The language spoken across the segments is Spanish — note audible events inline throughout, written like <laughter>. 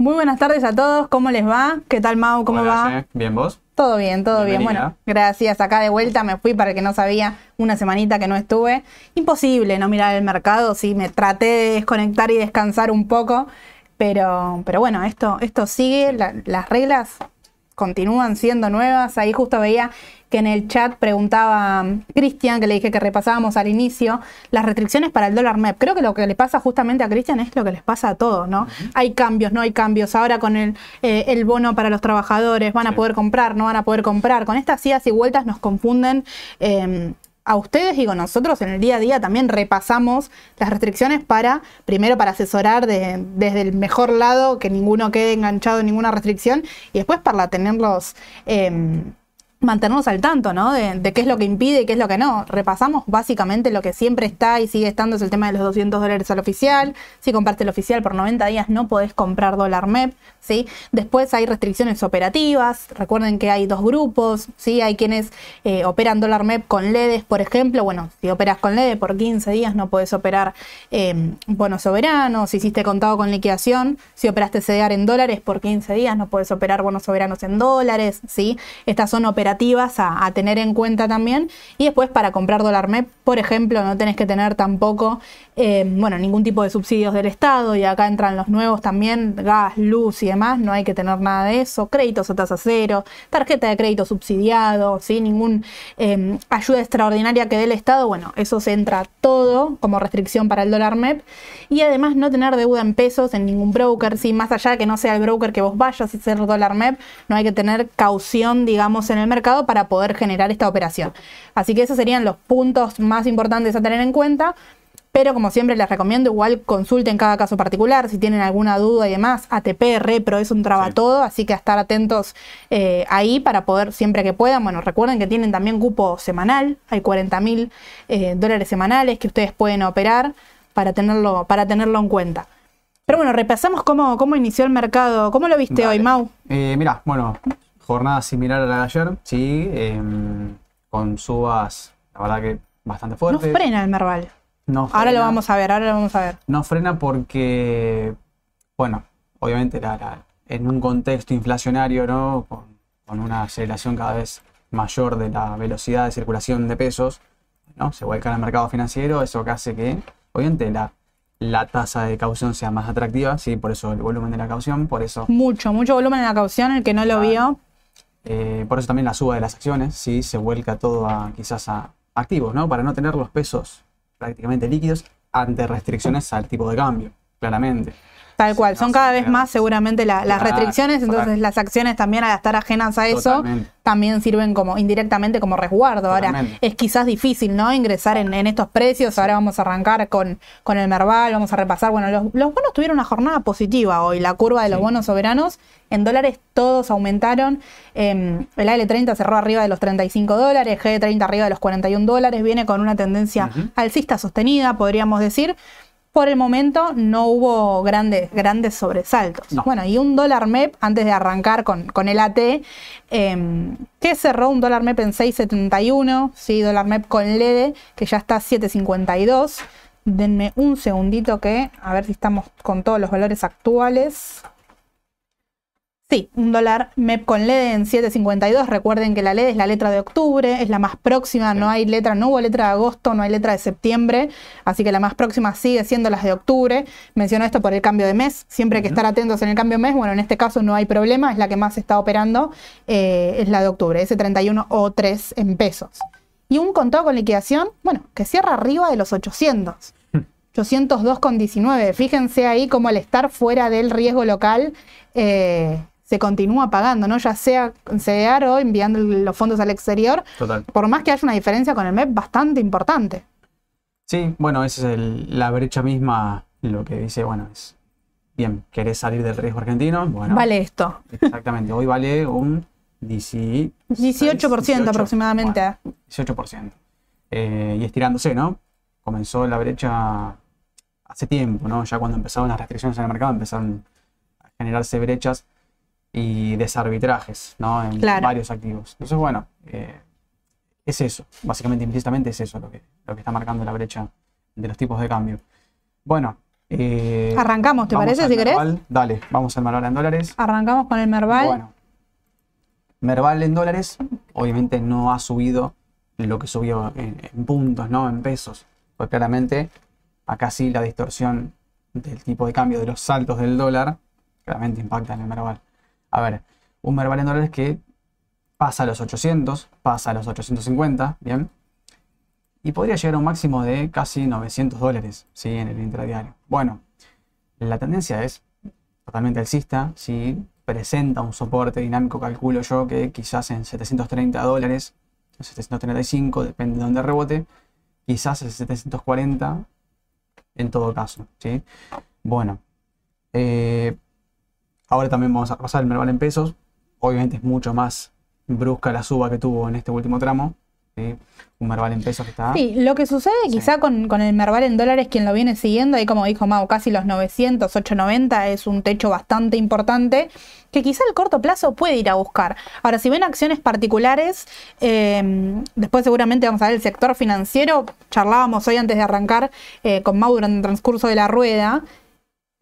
Muy buenas tardes a todos, ¿cómo les va? ¿Qué tal Mau? ¿Cómo va? ¿Bien vos? Todo bien, todo bien. Bueno, gracias. Acá de vuelta me fui para el que no sabía, una semanita que no estuve. Imposible no mirar el mercado, sí, me traté de desconectar y descansar un poco, pero, pero bueno, esto, esto sigue, la- las reglas continúan siendo nuevas. Ahí justo veía que en el chat preguntaba Cristian, que le dije que repasábamos al inicio, las restricciones para el dólar MEP. Creo que lo que le pasa justamente a Cristian es lo que les pasa a todos, ¿no? Hay cambios, no hay cambios. Ahora con el, eh, el bono para los trabajadores, van a Sí. poder comprar, no van a poder comprar. Con estas idas y vueltas nos confunden. eh, a ustedes y con nosotros en el día a día también repasamos las restricciones para, primero para asesorar de- desde el mejor lado, que ninguno quede enganchado en ninguna restricción, y después para tenerlos, eh, mantenernos al tanto, ¿no? De, qué es lo que impide y qué es lo que no. Repasamos básicamente lo que siempre está y sigue estando, es el tema de los 200 dólares al oficial. Si compraste el oficial por 90 días no podés comprar dólar MEP, ¿sí? Después hay restricciones operativas. Recuerden que hay dos grupos, ¿sí? Hay quienes eh, operan dólar MEP con LEDs, por ejemplo. Bueno, si operas con LED por 15 días no podés operar eh, bonos soberanos. Si hiciste contado con liquidación, si operaste CDR en dólares por 15 días no podés operar bonos soberanos en dólares, ¿sí? Estas son a, tener en cuenta también. Y después para comprar dólar MEP, por ejemplo, no tenés que tener tampoco, eh, bueno, ningún tipo de subsidios del Estado. Y acá entran los nuevos también, gas, luz y demás. No hay que tener nada de eso. Créditos a tasa cero, tarjeta de crédito subsidiado, ¿sí? Ningún eh, ayuda extraordinaria que dé el Estado. Bueno, eso se entra todo como restricción para el dólar MEP. Y además no tener deuda en pesos en ningún broker, ¿sí? Más allá de que no sea el broker que vos vayas y ser dólar MEP, no hay que tener caución, digamos, en el mercado para poder generar esta operación. Así que esos serían los puntos más importantes a tener en cuenta. Pero como siempre les recomiendo, igual consulten cada caso particular, si tienen alguna duda y demás, ATP, Repro, es un traba Sí. todo, así que a estar atentos eh, ahí para poder siempre que puedan. Bueno, recuerden que tienen también cupo semanal, hay 40 mil eh, dólares semanales que ustedes pueden operar para tenerlo, para tenerlo en cuenta. Pero bueno, repasamos cómo, cómo inició el mercado. ¿Cómo lo viste Dale. hoy, Mau? Eh, mira, bueno, jornada similar a la de ayer, sí, em, con subas, la verdad que bastante No fuertes. frena el Merval. No Ahora lo vamos a ver, ahora lo vamos a ver. No frena porque, bueno, obviamente la- la- en un contexto inflacionario, ¿no? Con, con una aceleración cada vez mayor de la velocidad de circulación de pesos, ¿no? Se vuelca en el mercado financiero, eso que hace que, obviamente, la, la tasa de caución sea más atractiva, sí, por eso el volumen de la caución, por eso, Mucho, mucho volumen en la caución, el que no lo vio. Eh, por eso también la suba de las acciones, sí, se vuelca todo a quizás a activos, ¿no? Para no tener los pesos prácticamente líquidos ante restricciones al tipo de cambio, claramente. Tal cual, No, son cada vez más seguramente la- las Claro, restricciones, entonces las acciones también al estar ajenas a eso Totalmente. también sirven como indirectamente como resguardo. Ahora es quizás difícil, ¿no? Ingresar en, en estos precios. Ahora vamos a arrancar con, con el Merval, vamos a repasar. Bueno, los, los bonos tuvieron una jornada positiva hoy. La curva de los Sí. bonos soberanos en dólares todos aumentaron. Eh, el AL30 cerró arriba de los 35 dólares, G30 arriba de los 41 dólares. Viene con una tendencia alcista sostenida, podríamos decir. Por el momento no hubo grandes, grandes sobresaltos. No. Bueno, y un dólar MEP, antes de arrancar con, con el AT, eh, que cerró un dólar MEP en 6.71, sí, dólar MEP con LED, que ya está 7.52. Denme un segundito que, a ver si estamos con todos los valores actuales. Sí, un dólar MEP con LED en 7.52. Recuerden que la LED es la letra de octubre, es la más próxima, no hay letra, no hubo letra de agosto, no hay letra de septiembre, así que la más próxima sigue siendo las de octubre. Menciono esto por el cambio de mes, siempre hay que estar atentos en el cambio de mes. Bueno, en este caso no hay problema, es la que más está operando, eh, es la de octubre, ese 31 o 3 en pesos. Y un contado con liquidación, bueno, que cierra arriba de los 800. 802,19. Fíjense ahí cómo al estar fuera del riesgo local eh, se continúa pagando, ¿no? Ya sea en CDR o enviando los fondos al exterior, Total. por más que haya una diferencia con el MEP bastante importante. Sí, bueno, esa es el- la brecha misma, lo que dice, bueno, es, bien, ¿querés salir del riesgo argentino? Bueno, Vale esto. exactamente, hoy vale un 16, 18% aproximadamente. bueno, 18%. Eh, y estirándose, ¿no? Comenzó la brecha hace tiempo, ¿no? Ya cuando empezaron las restricciones en el mercado empezaron a generarse brechas y desarbitrajes, ¿no? En Claro. varios activos. Entonces, bueno, eh, es eso, básicamente implícitamente es eso lo que, lo que está marcando la brecha de los tipos de cambio. Bueno, Eh, Arrancamos, ¿te parece, si querés? Merval. Dale, vamos al Merval en dólares. Arrancamos con el Merval. Bueno, Merval en dólares, obviamente no ha subido lo que subió en, en puntos, ¿no? En pesos. Pues claramente, acá sí la distorsión del tipo de cambio de los saltos del dólar, claramente impacta en el Merval. A ver, un Merval en dólares que pasa a los 800, pasa a los 850, ¿bien? Y podría llegar a un máximo de casi 900 dólares, ¿sí? En el intradiario. Bueno, la tendencia es totalmente alcista, si presenta un soporte dinámico, calculo yo que quizás en 730 dólares, 735, depende de dónde rebote, quizás el 740 en todo caso, ¿sí? Bueno, eh, ahora también vamos a pasar el Merval en pesos, obviamente es mucho más brusca la suba que tuvo en este último tramo, ¿sí? un Merval en pesos que está... Sí, lo que sucede Sí. quizá con, con el Merval en dólares, quien lo viene siguiendo, ahí como dijo Mau, casi los 900, 890 es un techo bastante importante que quizá el corto plazo puede ir a buscar. Ahora, si ven acciones particulares, eh, después seguramente vamos a ver el sector financiero, charlábamos hoy antes de arrancar eh, con Mau durante el transcurso de la rueda,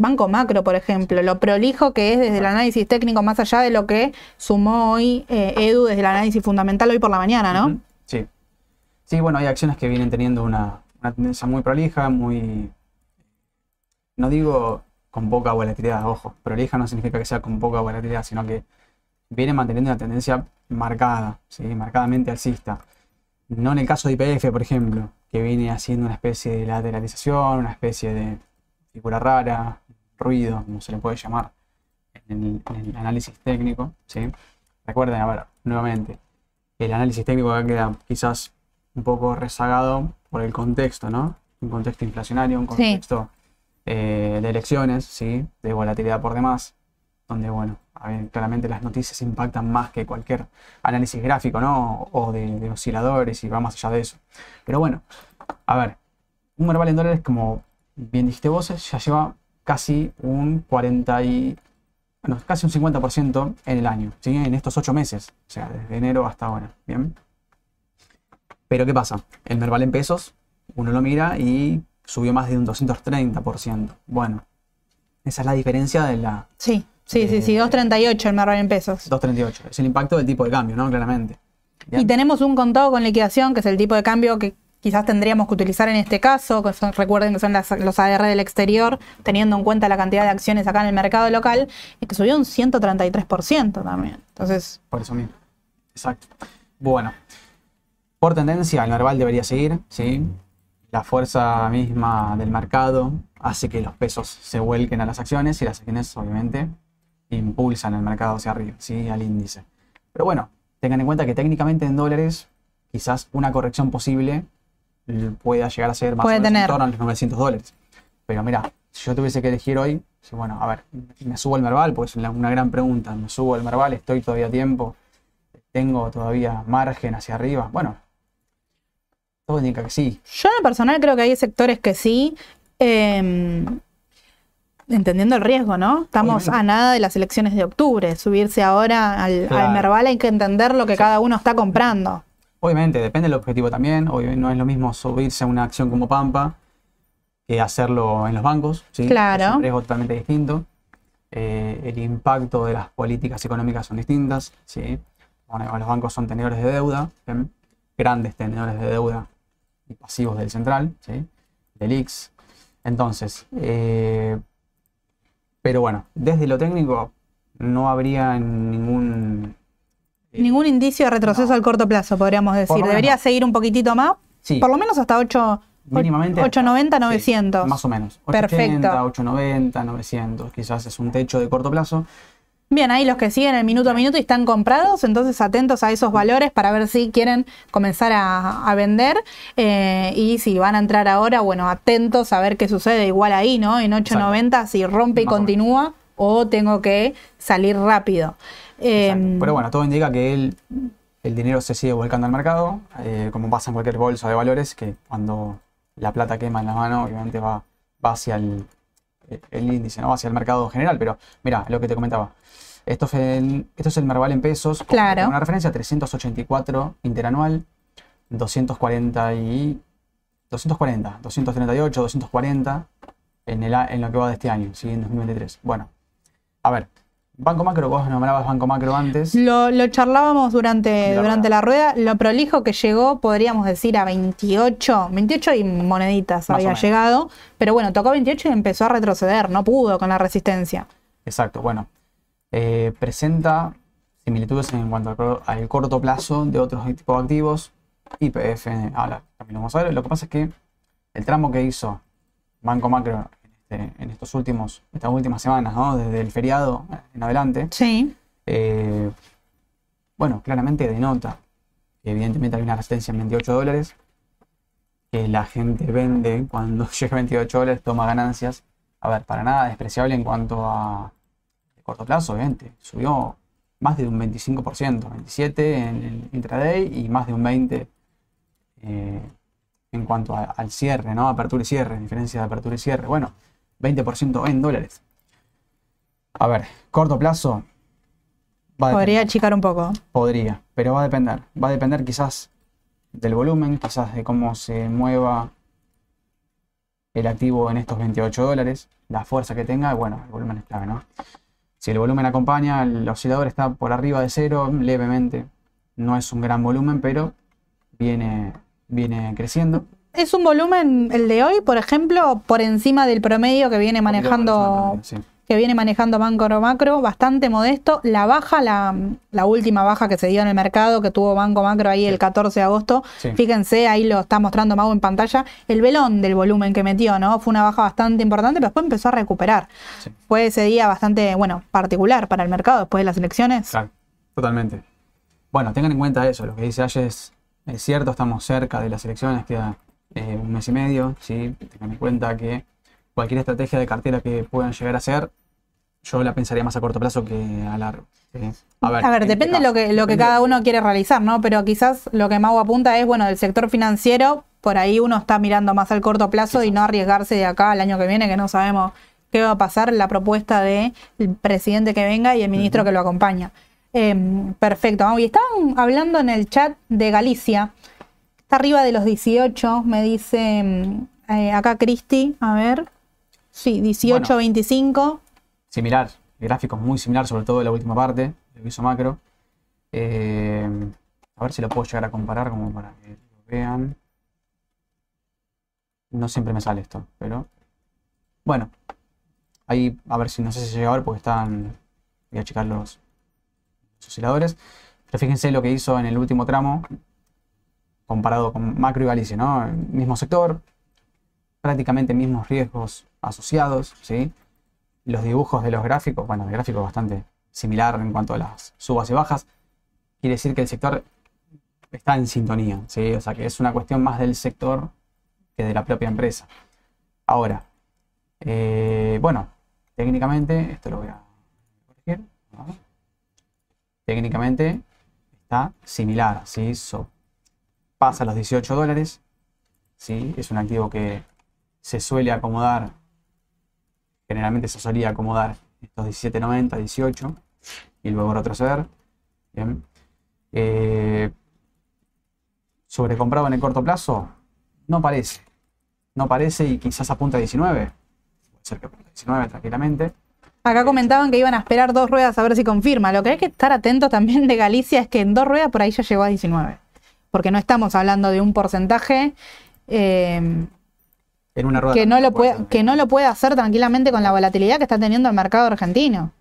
Banco Macro, por ejemplo, lo prolijo que es desde el análisis técnico, más allá de lo que sumó hoy eh, Edu desde el análisis fundamental hoy por la mañana, ¿no? Sí. Sí, bueno, hay acciones que vienen teniendo una, una tendencia muy prolija, muy. No digo con poca volatilidad, ojo. Prolija no significa que sea con poca volatilidad, sino que viene manteniendo una tendencia marcada, ¿sí? marcadamente alcista. No en el caso de IPF, por ejemplo, que viene haciendo una especie de lateralización, una especie de figura rara, ruido, como se le puede llamar en el, en el análisis técnico. ¿sí? Recuerden, a ver, nuevamente, el análisis técnico acá queda quizás un poco rezagado por el contexto, ¿no? Un contexto inflacionario, un Sí. contexto eh, de elecciones, ¿sí? De volatilidad por demás, donde, bueno, a ver, claramente las noticias impactan más que cualquier análisis gráfico, ¿no? O de, de osciladores y va más allá de eso. Pero bueno, a ver, un Merval en dólares, como bien dijiste vos, ya lleva casi un 40 y... Bueno, casi un 50% en el año, ¿sí? En estos ocho meses, o sea, desde enero hasta ahora, ¿bien? Pero ¿qué pasa? El Merval en pesos, uno lo mira y subió más de un 230%. Bueno, esa es la diferencia de la Sí, sí, sí, sí, Eh, 238 el Merval en pesos. 238. Es el impacto del tipo de cambio, ¿no? Claramente. Bien. Y tenemos un contado con liquidación, que es el tipo de cambio que quizás tendríamos que utilizar en este caso, que recuerden que son los ADR del exterior, teniendo en cuenta la cantidad de acciones acá en el mercado local, y que subió un 133% también. Entonces, Por eso mismo. Exacto. Bueno, por tendencia, el Merval debería seguir, ¿sí? La fuerza misma del mercado hace que los pesos se vuelquen a las acciones y las acciones, obviamente, impulsan el mercado hacia arriba, ¿sí? Al índice. Pero bueno, tengan en cuenta que técnicamente en dólares, quizás una corrección posible pueda llegar a ser más Puede o menos en torno a los 900 dólares. Pero mira, si yo tuviese que elegir hoy, bueno, a ver, me subo el Merval, pues es una gran pregunta. ¿Me subo el Merval? ¿Estoy todavía a tiempo? ¿Tengo todavía margen hacia arriba? Bueno, todo indica que sí. yo en lo personal creo que hay sectores que sí. eh, entendiendo el riesgo, ¿no? Estamos Obviamente. a nada de las elecciones de octubre. Subirse ahora al, al Claro. Merval hay que entender lo que cada uno está comprando. Obviamente, depende del objetivo también. Obviamente no es lo mismo subirse a una acción como Pampa que hacerlo en los bancos. ¿sí? Claro. Es un riesgo totalmente distinto. Eh, el impacto de las políticas económicas son distintas. ¿sí? Bueno, los bancos son tenedores de deuda, grandes tenedores de deuda y pasivos del central, ¿sí? del IX. Entonces, eh, pero bueno, desde lo técnico no habría ningún... eh, Ningún indicio de retroceso No. al corto plazo, podríamos decir. Debería no. seguir un poquitito más, sí, por lo menos hasta 8, mínimamente 890, Sí, 900. más o menos. Perfecto. 880, 890, 900. Quizás es un techo de corto plazo. Bien, ahí los que siguen el minuto a minuto y están comprados, entonces atentos a esos valores para ver si quieren comenzar a, a vender eh, y si van a entrar ahora, bueno, atentos a ver qué sucede igual ahí, ¿no? En 890 si rompe y Más continúa o tengo que salir rápido. Eh, Exacto. Pero bueno, todo indica que el, el dinero se sigue volcando al mercado, eh, como pasa en cualquier bolsa de valores, que cuando la plata quema en la mano, obviamente va, va hacia el, el índice, ¿no? Hacia el mercado general. Pero mira, lo que te comentaba. Esto, fue el- esto es el Merval en pesos. Claro. Con Una referencia 384 interanual, 240 y 240, 238, 240. en, el, en lo que va de este año, ¿sí? en 2023. Bueno, a ver, Banco Macro, vos nombrabas Banco Macro antes. Lo, lo charlábamos durante, La durante la rueda. Lo prolijo que llegó, podríamos decir, a 28. 28 y moneditas Más había llegado. Pero bueno, tocó 28 y empezó a retroceder. No pudo con la resistencia. Exacto, bueno. eh, presenta similitudes en cuanto al, cor- al corto plazo de otros tipos de activos. IPF, ahora también lo que pasa es que el tramo que hizo Banco Macro este- en estos últimos, estas últimas semanas, ¿no? desde el feriado en adelante, Sí. eh, bueno, claramente denota que evidentemente hay una resistencia en 28 dólares, que la gente vende cuando <laughs> llega a 28 dólares, toma ganancias. A ver, para nada despreciable en cuanto a corto plazo, obviamente. Subió más de un 25%, 27 en el intraday y más de un 20 eh, en cuanto a- al cierre, ¿no? Apertura y cierre, diferencia de apertura y cierre. Bueno, 20% en dólares. A ver, corto plazo. va a Podría achicar un poco. Podría, pero va a depender. Va a depender quizás del volumen, quizás de cómo se mueva el activo en estos 28 dólares, la fuerza que tenga, bueno, el volumen es clave, ¿no? Si el volumen acompaña, el oscilador está por arriba de cero, levemente. No es un gran volumen, pero viene, viene creciendo. Es un volumen, el de hoy, por ejemplo, por encima del promedio que viene manejando sí. que viene manejando Banco Macro, bastante modesto. La baja, la, la última baja que se dio en el mercado, que tuvo Banco Macro ahí el 14 de agosto, Sí. fíjense, ahí lo está mostrando Mau en pantalla, el velón del volumen que metió, ¿no? Fue una baja bastante importante, pero después empezó a recuperar. Fue ese día bastante, bueno, particular para el mercado después de las elecciones. Claro, totalmente. Bueno, tengan en cuenta eso, lo que dice Aye es, es cierto, estamos cerca de las elecciones, queda eh, un mes y medio, ¿sí? Tengan en cuenta que cualquier estrategia de cartera que puedan llegar a hacer, yo la pensaría más a corto plazo que a largo. ¿sí? A ver, en depende este lo que, lo que cada uno quiere realizar, ¿no? Pero quizás lo que Mau apunta es, bueno, del sector financiero, por ahí uno está mirando más al corto plazo y no arriesgarse de acá al año que viene, que no sabemos qué va a pasar, la propuesta del presidente que venga y el ministro que lo acompaña. Em, perfecto, Mau. Y estaban hablando en el chat de Galicia, está arriba de los 18, me dice em, eh, acá Cristi, a ver. Sí, 18, Bueno. 25. Similar, el gráfico es muy similar, sobre todo en la última parte, el viso macro. Eh, a ver si lo puedo llegar a comparar como para que lo vean. No siempre me sale esto, pero bueno. Ahí, a ver si no sé si llega a ver porque están. Voy a checar los, los osciladores. Pero fíjense lo que hizo en el último tramo comparado con Macro y Galicia, ¿no? El mismo sector, prácticamente mismos riesgos asociados, ¿sí? Los dibujos de los gráficos, bueno, el gráfico es bastante similar en cuanto a las subas y bajas. Quiere decir que el sector está en sintonía, ¿sí? O sea que es una cuestión más del sector que de la propia empresa. Ahora, eh, bueno, técnicamente, esto lo voy a corregir. Técnicamente está similar, ¿sí? So- pasa los 18 dólares, ¿sí? Es un activo que se suele acomodar, generalmente se solía acomodar estos 17.90, 18 y luego retroceder. Bien. Eh, sobrecomprado en el corto plazo, no parece. No parece y quizás apunta a 19. Puede ser que apunte a 19 tranquilamente. Acá comentaban que iban a esperar dos ruedas a ver si confirma. Lo que hay que estar atentos también de Galicia es que en dos ruedas por ahí ya llegó a 19. Porque no estamos hablando de un porcentaje eh, En una rueda que, no lo puede que no lo puede hacer tranquilamente con la volatilidad que está teniendo el mercado argentino.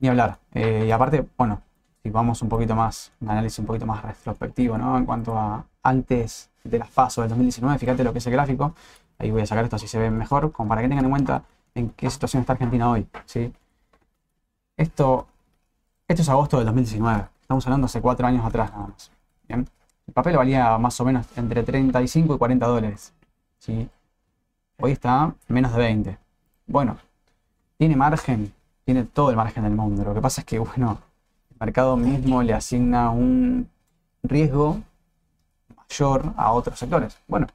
Ni hablar. Eh, y aparte, bueno, si vamos un poquito más, un análisis un poquito más retrospectivo, ¿no? En cuanto a antes de las pasos del 2019, fíjate lo que es el gráfico. Ahí voy a sacar esto así se ve mejor, como para que tengan en cuenta en qué situación está Argentina hoy, ¿sí? Esto, esto es agosto del 2019. Estamos hablando hace cuatro años atrás nada más. ¿bien? El papel valía más o menos entre 35 y 40 dólares, ¿sí? Hoy está menos de 20. Bueno, tiene margen, tiene todo el margen del mundo. Lo que pasa es que, bueno, el mercado mismo le asigna un riesgo mayor a otros sectores. Bueno,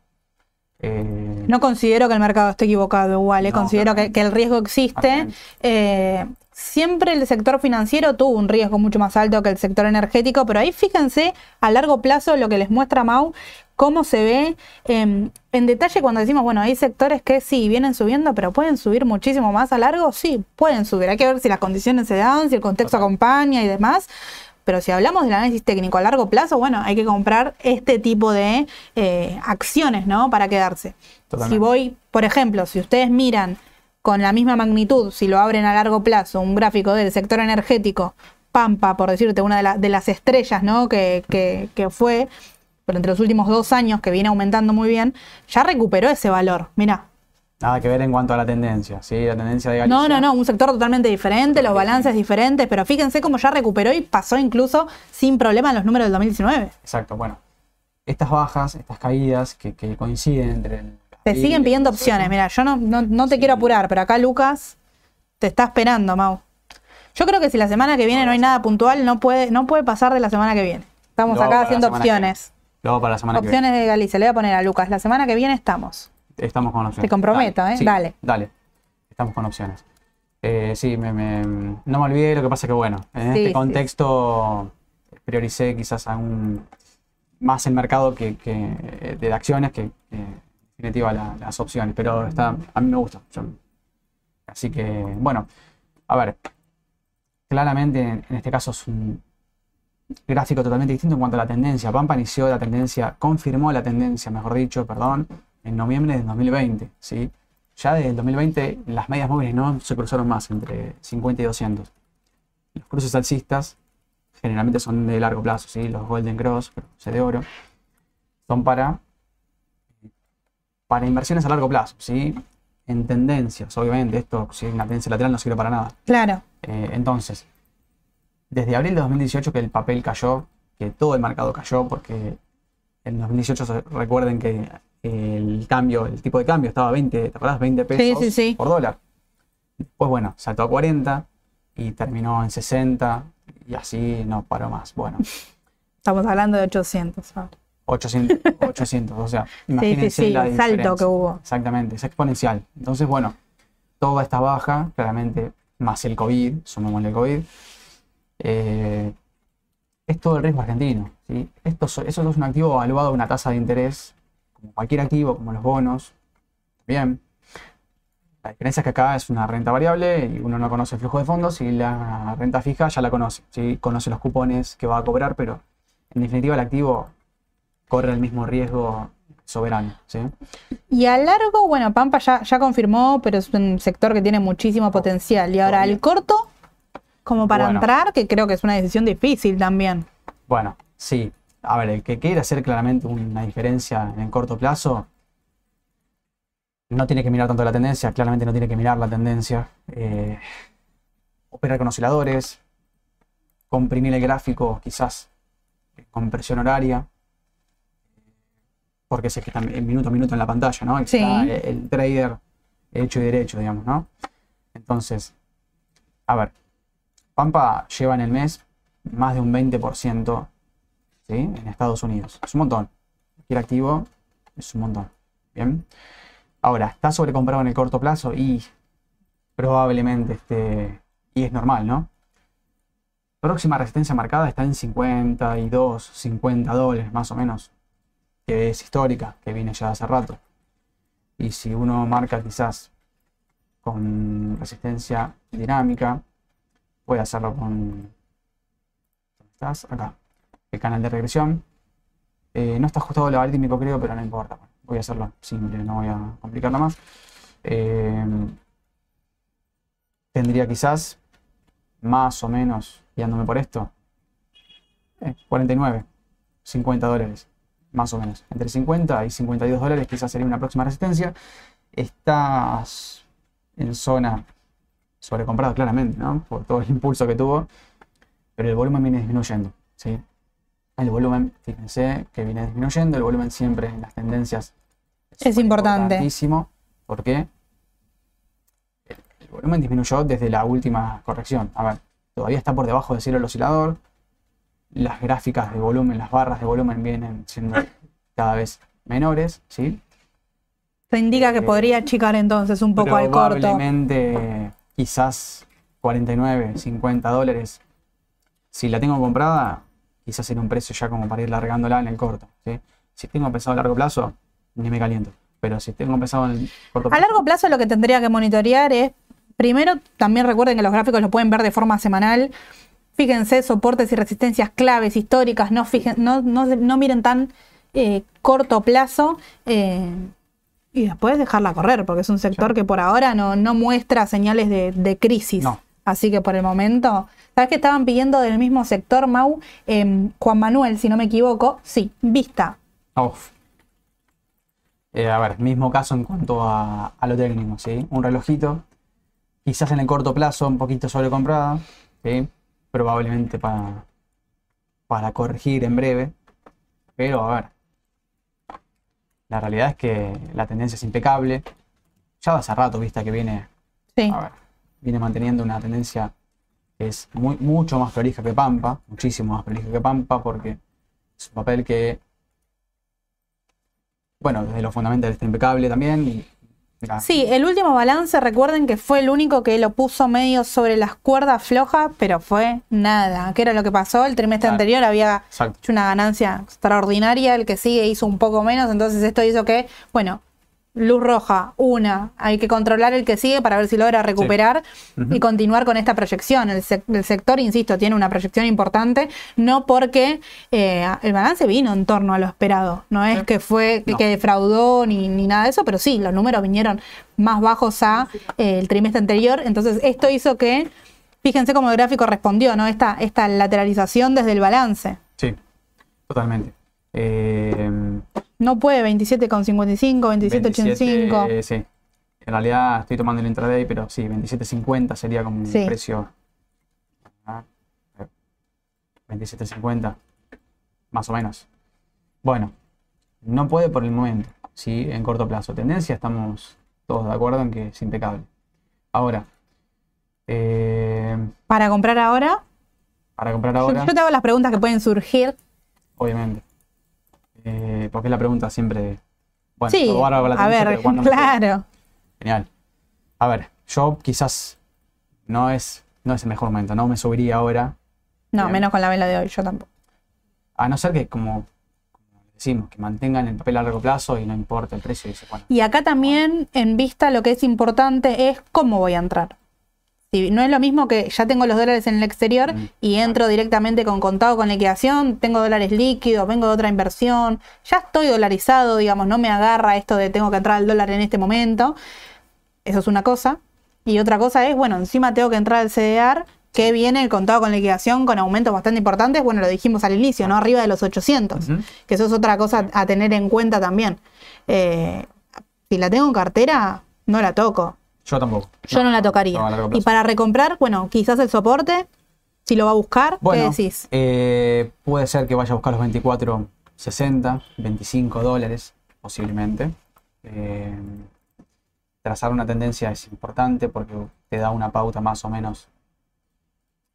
eh, No considero que el mercado esté equivocado igual, eh, No, considero que, el riesgo existe. Eh, siempre el sector financiero tuvo un riesgo mucho más alto que el sector energético, pero ahí fíjense a largo plazo lo que les muestra Mau, cómo se ve em, en detalle cuando decimos, bueno, hay sectores que sí vienen subiendo, pero pueden subir muchísimo más a largo, sí, pueden subir. Hay que ver si las condiciones se dan, si el contexto acompaña y demás. Pero si hablamos del análisis técnico a largo plazo, bueno, hay que comprar este tipo de eh, acciones, ¿no? Para quedarse. Si voy, por ejemplo, si ustedes miran con la misma magnitud, si lo abren a largo plazo, un gráfico del sector energético, Pampa, por decirte, una de, las estrellas, ¿no? Que, que fue pero entre los últimos dos años, que viene aumentando muy bien, ya recuperó ese valor. Mira. Nada que ver en cuanto a la tendencia, ¿sí? La tendencia de Galicia. No, no, no, un sector totalmente diferente, los balances diferentes, pero fíjense cómo ya recuperó y pasó incluso sin problema en los números del 2019. Exacto, bueno. Estas bajas, estas caídas que, coinciden entre el... Te siguen pidiendo opciones, mira, yo no, no, te quiero apurar, pero acá Lucas te está esperando, Mau. Yo creo que si la semana que viene no hay nada puntual, no puede, no puede pasar de la semana que viene. Estamos acá haciendo opciones. Luego para la semana Opciones que viene. de Galicia. Le voy a poner a Lucas. La semana que viene estamos. Estamos con opciones. Te comprometo, ¿eh? dale. Dale. Estamos con opciones. Eh, sí, me, no me olvidé, lo que pasa que bueno, en este contexto prioricé quizás aún más el mercado que, de acciones que, definitiva las opciones, pero está, a mí me gusta. así que, bueno, a ver, claramente en este caso es un, gráfico totalmente distinto en cuanto a la tendencia. Pampa inició la tendencia, confirmó la tendencia, mejor dicho, perdón, en noviembre de 2020. ¿sí? Ya desde el 2020 las medias móviles no se cruzaron más entre 50 y 200. Los cruces alcistas generalmente son de largo plazo, ¿sí? los Golden Cross, C de oro, son para, para inversiones a largo plazo. ¿sí? En tendencias, obviamente, esto si es una tendencia lateral no sirve para nada. Claro. Eh, entonces, desde abril de 2018 que el papel cayó, que todo el mercado cayó, porque en 2018 recuerden que el cambio, el tipo de cambio estaba a 20, ¿te acuerdas? 20 pesos por dólar. Después, bueno, saltó a 40 y terminó en 60 y así no paró más. Bueno. <laughs> Estamos hablando de 800 800, 800, <laughs> o sea, imagínense sí, el salto que hubo. Exactamente, es exponencial. Entonces, bueno, toda esta baja, claramente, más el COVID, sumémosle el COVID, eh, es todo el riesgo argentino. ¿sí? Esto, eso es un activo evaluado a una tasa de interés, como cualquier activo, como los bonos. Bien. La diferencia es que acá es una renta variable y uno no conoce el flujo de fondos y la renta fija ya la conoce. ¿sí? Conoce los cupones que va a cobrar, pero en definitiva el activo corre el mismo riesgo soberano. ¿sí? Y a largo, bueno, Pampa ya, ya confirmó, pero es un sector que tiene muchísimo potencial. Y ahora, al corto, como para entrar, que creo que es una decisión difícil también. Bueno, sí. A ver, el que quiere hacer claramente una diferencia en corto plazo, no tiene que mirar tanto la tendencia, claramente no tiene que mirar la tendencia. Eh, operar con osciladores, comprimir el gráfico quizás con presión horaria, porque que está en minuto a minuto en la pantalla, ¿no? Está el trader hecho y derecho, digamos, ¿no? Entonces, a ver, Pampa lleva en el mes más de un 20% en Estados Unidos. Es un montón. Cualquier activo es un montón. Bien. Ahora, ¿está sobrecomprado en el corto plazo? Y probablemente esté. Y es normal, ¿no? Próxima resistencia marcada está en 52, 50 dólares más o menos. Que es histórica, que viene ya hace rato. Y si uno marca quizás con resistencia dinámica, a hacerlo con... ¿Dónde estás? Acá. El canal de regresión. Eh, no está ajustado el logarítmico creo, pero no importa. Voy a hacerlo simple, no voy a complicarlo más. Eh, tendría quizás más o menos, guiándome por esto, 49, eh, 50 dólares, más o menos. Entre 50 y 52 dólares quizás sería una próxima resistencia. Estás en zona sobrecomprado claramente, ¿no? Por todo el impulso que tuvo, pero el volumen viene disminuyendo, ¿sí? El volumen, fíjense que viene disminuyendo, el volumen siempre en las tendencias es, importante. Importantísimo, porque el, el volumen disminuyó desde la última corrección. A ver, todavía está por debajo del cielo el oscilador, las gráficas de volumen, las barras de volumen vienen siendo cada vez menores, ¿sí? Se indica que eh, podría achicar entonces un poco al corto. Probablemente quizás 49, 50 dólares. Si la tengo comprada, quizás en un precio ya como para ir largándola en el corto. ¿sí? Si tengo pensado a largo plazo, ni me caliento. Pero si tengo pensado en el corto A plazo. largo plazo lo que tendría que monitorear es, primero, también recuerden que los gráficos lo pueden ver de forma semanal. Fíjense soportes y resistencias claves históricas, no, fijen, no, no, no miren tan eh, corto plazo. eh, y después dejarla correr, porque es un sector que por ahora no, no muestra señales de, de crisis. No. Así que por el momento, ¿sabes que estaban pidiendo del mismo sector, Mau? Em, Juan Manuel, si no me equivoco, sí, Vista. Uf. Eh, a ver, mismo caso en cuanto a, a lo técnico, ¿sí? Un relojito, quizás en el corto plazo un poquito sobrecomprada, ¿sí? Probablemente para, para corregir en breve, pero a ver, la realidad es que la tendencia es impecable, ya hace rato, vista que viene, Sí. a ver, viene manteniendo una tendencia que es muy, mucho más prolija que Pampa, muchísimo más prolija que Pampa, porque es un papel que bueno, desde los fundamentales está impecable también. Y, Sí, el último balance, recuerden que fue el único que lo puso medio sobre las cuerdas flojas, pero fue nada. ¿Qué era lo que pasó? El trimestre Claro. anterior había Exacto. hecho una ganancia extraordinaria, el que sigue hizo un poco menos, entonces esto hizo que, bueno, luz roja, una, hay que controlar el que sigue para ver si logra recuperar y continuar con esta proyección. El, sec- el sector, insisto, tiene una proyección importante, no porque eh, el balance vino en torno a lo esperado, no es Sí. que fue que, No. que defraudó ni, ni nada de eso, pero sí, los números vinieron más bajos a eh, el trimestre anterior, entonces esto hizo que, fíjense cómo el gráfico respondió, ¿no? Esta, esta lateralización desde el balance. Sí, totalmente. Eh, No puede 27,55, 27,85. 27, sí. En realidad estoy tomando el intraday, pero sí, 27.50 sería como un Sí. precio. Ah, eh, 27.50, más o menos. Bueno, no puede por el momento, sí, en corto plazo. Tendencia, estamos todos de acuerdo en que es impecable. Ahora, eh, Para comprar ahora, para comprar yo, ahora. yo te hago las preguntas que pueden surgir. Obviamente. Eh, porque es la pregunta siempre bueno, sí, la a ver, <laughs> claro. Genial. A ver, yo quizás no es, no es el mejor momento, no me subiría ahora, No, menos con la vela de hoy, yo tampoco. a no ser que como, como decimos, que mantengan el papel a largo plazo y no importa el precio, y dice, bueno, Y acá también, en vista, lo que es importante es cómo voy a entrar. Si no es lo mismo que ya tengo los dólares en el exterior Mm, y entro directamente con contado con liquidación, tengo dólares líquidos, vengo de otra inversión, ya estoy dolarizado, digamos, no me agarra esto de tengo que entrar al dólar en este momento. Eso es una cosa. Y otra cosa es, bueno, encima tengo que entrar al CDR, que viene el contado con liquidación con aumentos bastante importantes. Bueno, lo dijimos al inicio, ¿no? Arriba de los 800 Ujú. que eso es otra cosa a tener en cuenta también. Eh, si la tengo en cartera, no la toco. Yo tampoco. Yo no, la tocaría. no y para recomprar, bueno, quizás el soporte, si lo va a buscar, Bueno, ¿qué decís? eh, puede ser que vaya a buscar los 24.60, 25 dólares, posiblemente. Eh, trazar una tendencia es importante porque te da una pauta más o menos.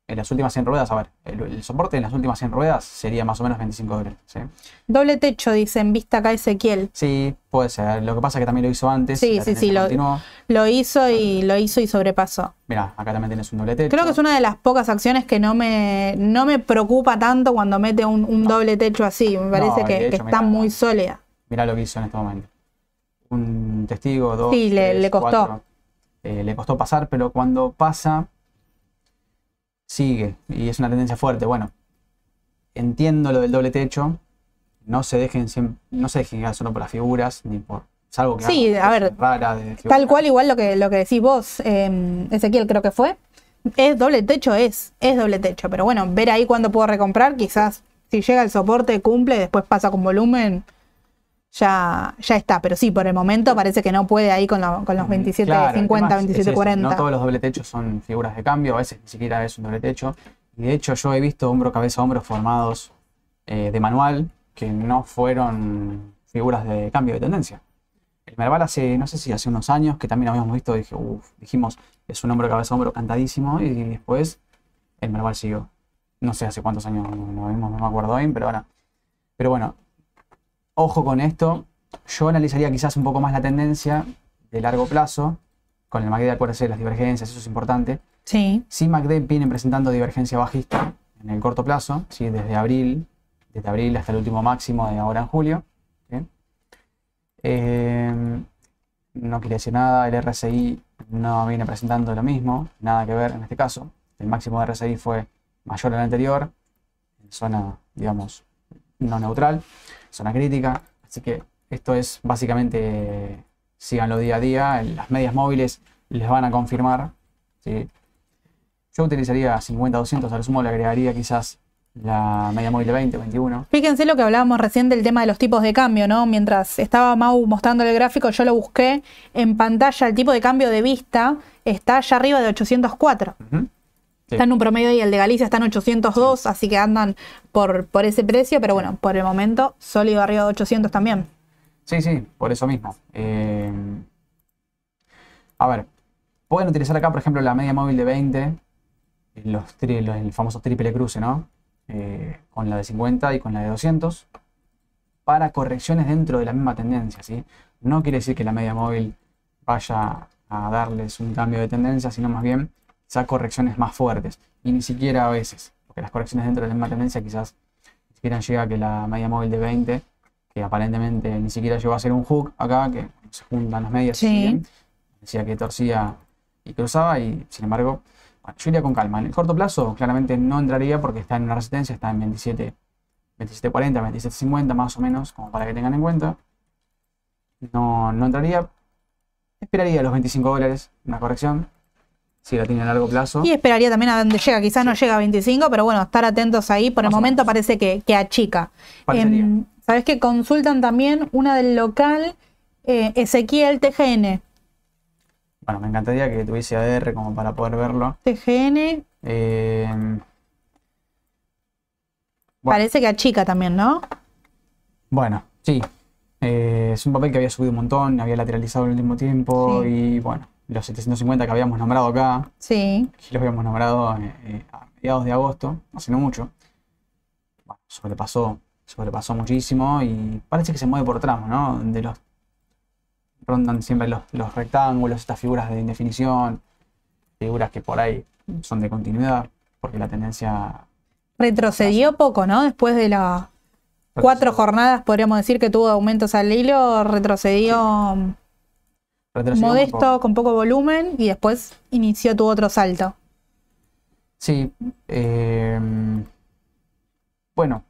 En las últimas 100 ruedas, a ver, el, el soporte en las últimas 100 ruedas sería más o menos 25 dólares. ¿sí? Doble techo, dice en vista acá Ezequiel. Sí, puede ser. Lo que pasa es que también lo hizo antes. Sí, sí, sí, lo-. Lo hizo y lo hizo y sobrepasó. Mira, acá también tienes un doble techo. Creo que es una de las pocas acciones que no me, no me preocupa tanto cuando mete un, un doble techo así. Me parece que, está muy sólida. Mira lo que hizo en este momento. Un testigo, dos. Sí, le- tres, le costó. Eh, le costó pasar, pero cuando pasa, sigue. Y es una tendencia fuerte. Bueno, entiendo lo del doble techo. No se dejen, no se dejen guiar solo por las figuras, ni por. Salvo que Sí, a ver, rara de Tal cual, igual lo que, lo que decís vos, eh, Ezequiel, creo que fue. Es doble techo, es, es doble techo. Pero bueno, ver ahí cuándo puedo recomprar, quizás si llega el soporte, cumple, después pasa con volumen, ya, ya está. Pero sí, por el momento parece que no puede ahí con, lo- con los 27, Claro, el 50, tema es- es 27, eso, 40. No todos los doble techos son figuras de cambio, a veces ni siquiera es un doble techo. Y de hecho, yo he visto hombro, cabeza, hombro formados eh, de manual que no fueron figuras de cambio de tendencia. El Merval hace, no sé si hace unos años, que también habíamos visto, dije, uf, dijimos, es un hombro, cabeza, hombro cantadísimo, y después el Merval siguió. No sé hace cuántos años lo vimos, no me acuerdo bien, pero ahora. Pero bueno, ojo con esto. Yo analizaría quizás un poco más la tendencia de largo plazo, con el MACD, acuérdense de las divergencias, eso es importante. Sí. Sí, MACD viene presentando divergencia bajista en el corto plazo, ¿sí? desde abril, desde abril hasta el último máximo de ahora en julio. ¿sí? Eh, no quería decir nada, el RSI no viene presentando lo mismo, nada que ver en este caso. El máximo de RSI fue mayor al anterior, en zona, digamos, no neutral, zona crítica. Así que esto es básicamente, síganlo día a día, las medias móviles les van a confirmar. ¿sí? Yo utilizaría 50-200, al sumo le agregaría quizás la media móvil de 20, 21. Fíjense lo que hablábamos recién del tema de los tipos de cambio, ¿no? Mientras estaba Mau mostrando el gráfico, yo lo busqué en pantalla, el tipo de cambio de vista está allá arriba de 804. Ujú. Sí. Está en un promedio y el de Galicia está en 802, así que andan por, por ese precio, pero bueno, por el momento sólido arriba de 800 también. Sí, sí, por eso mismo. Eh, a ver, pueden utilizar acá, por ejemplo, la media móvil de 20, los, tri- los- el famoso triple cruce, ¿no? Eh, con la de 50 y con la de 200, para correcciones dentro de la misma tendencia, ¿sí? No quiere decir que la media móvil vaya a darles un cambio de tendencia, sino más bien quizás correcciones más fuertes. Y ni siquiera a veces, porque las correcciones dentro de la misma tendencia quizás ni siquiera llega a que la media móvil de 20 que aparentemente ni siquiera llegó a ser un hook acá, que se juntan las medias. Sí. Decía que torcía y cruzaba y sin embargo, bueno, yo iría con calma. En el corto plazo claramente no entraría porque está en una resistencia, está en 27, 27.40, 27.50 más o menos, como para que tengan en cuenta. No, no entraría. Esperaría los 25 dólares, una corrección, si la tiene a largo plazo. Y esperaría también a dónde llega, quizás no llega a 25, pero bueno, estar atentos ahí. Por el Más momento parece que, que achica. Em, Sabes que consultan también una del local, eh, Ezequiel TGN. Bueno, me encantaría que tuviese ADR como para poder verlo. TGN Eh, bueno. parece que achica también, ¿no? Bueno, sí. Eh, es un papel que había subido un montón, había lateralizado en el último tiempo Sí. y bueno, los 750 que habíamos nombrado acá, Sí. que los habíamos nombrado eh, eh, a mediados de agosto, hace no mucho, bueno, sobrepasó, sobrepasó muchísimo y parece que se mueve por tramos, ¿no? De los rondan siempre los, los rectángulos, estas figuras de indefinición, figuras que por ahí son de continuidad, porque la tendencia Retrocedió poco, ¿no? Después de las cuatro jornadas, podríamos decir que tuvo aumentos al hilo, retrocedió modesto, con poco volumen, y después inició tu otro salto. Sí. eh, bueno.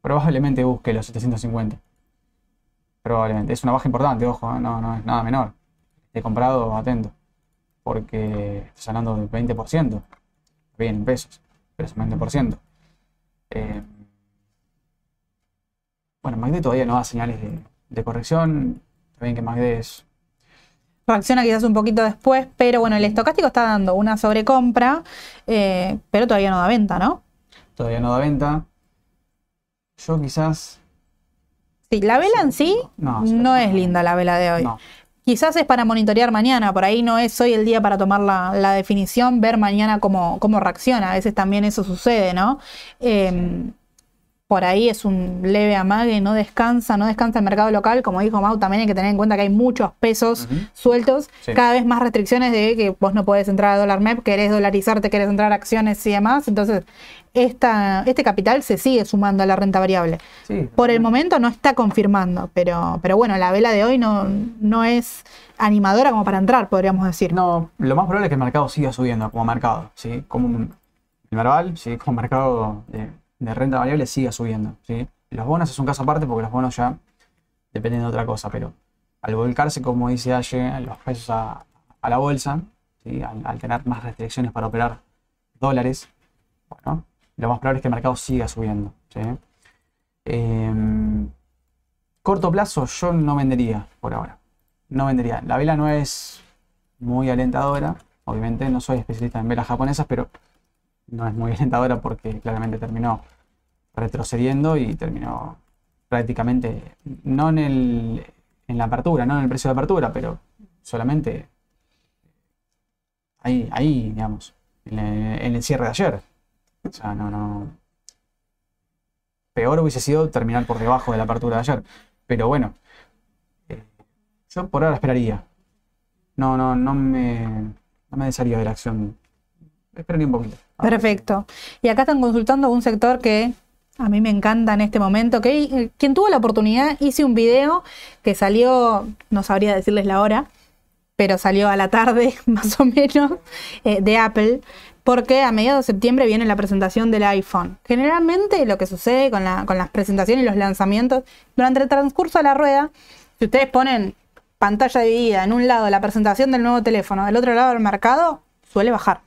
Probablemente busque los 750. Probablemente. Es una baja importante, ojo, ¿eh? no, no es nada menor. He comprado, atento. Porque estás hablando del 20%. Bien, en pesos. Pero es un 20%. Eh, bueno, MACD todavía no da señales de, de corrección. Bien que MACD Reacciona quizás un poquito después, pero bueno, el estocástico está dando una sobrecompra, eh, pero todavía no da venta, ¿no? todavía no da venta. Yo quizás. Sí, la vela en sí No, no es linda la vela de hoy. No. Quizás es para monitorear mañana, por ahí no es hoy el día para tomar la, la definición, ver mañana cómo, cómo reacciona. A veces también eso sucede, ¿no? Eh, por ahí es un leve amague, no descansa, no descansa el mercado local. Como dijo Mau, también hay que tener en cuenta que hay muchos pesos sueltos, Sí. cada vez más restricciones de que vos no podés entrar a dólar MEP, querés dolarizarte, querés entrar a acciones y demás. Entonces, esta, este capital se sigue sumando a la renta variable. Sí, Por el momento no está confirmando, pero, pero bueno, la vela de hoy no, no es animadora como para entrar, podríamos decir. No, lo más probable es que el mercado siga subiendo como mercado, ¿sí? Como un- el Merval, ¿sí? Como mercado de, de renta variable siga subiendo, ¿sí? Los bonos es un caso aparte porque los bonos ya dependen de otra cosa, pero al volcarse, como dice Aye, los pesos a, la bolsa, ¿sí? Al, tener más restricciones para operar dólares, bueno, lo más probable es que el mercado siga subiendo, ¿sí? Em, corto plazo yo no vendería por ahora. No vendería. La vela no es muy alentadora. Obviamente no soy especialista en velas japonesas, pero no es muy alentadora porque claramente terminó retrocediendo y terminó prácticamente, no en, el, en la apertura, no en el precio de apertura, pero solamente ahí, ahí digamos, en el, cierre de ayer. O sea, no, no. Peor hubiese sido terminar por debajo de la apertura de ayer. Pero bueno, eh, yo por ahora esperaría. No, no, no me, no me desharía de la acción. Esperen un poquito. Perfecto. Y acá están consultando un sector que a mí me encanta en este momento. Que eh, quien tuvo la oportunidad, hice un video que salió, no sabría decirles la hora, pero salió a la tarde <laughs> más o menos, eh, de Apple, porque a mediados de septiembre viene la presentación del iPhone. Generalmente lo que sucede con, la, con las presentaciones y los lanzamientos, durante el transcurso de la rueda, si ustedes ponen pantalla dividida en un lado la presentación del nuevo teléfono, del otro lado el mercado, suele bajar.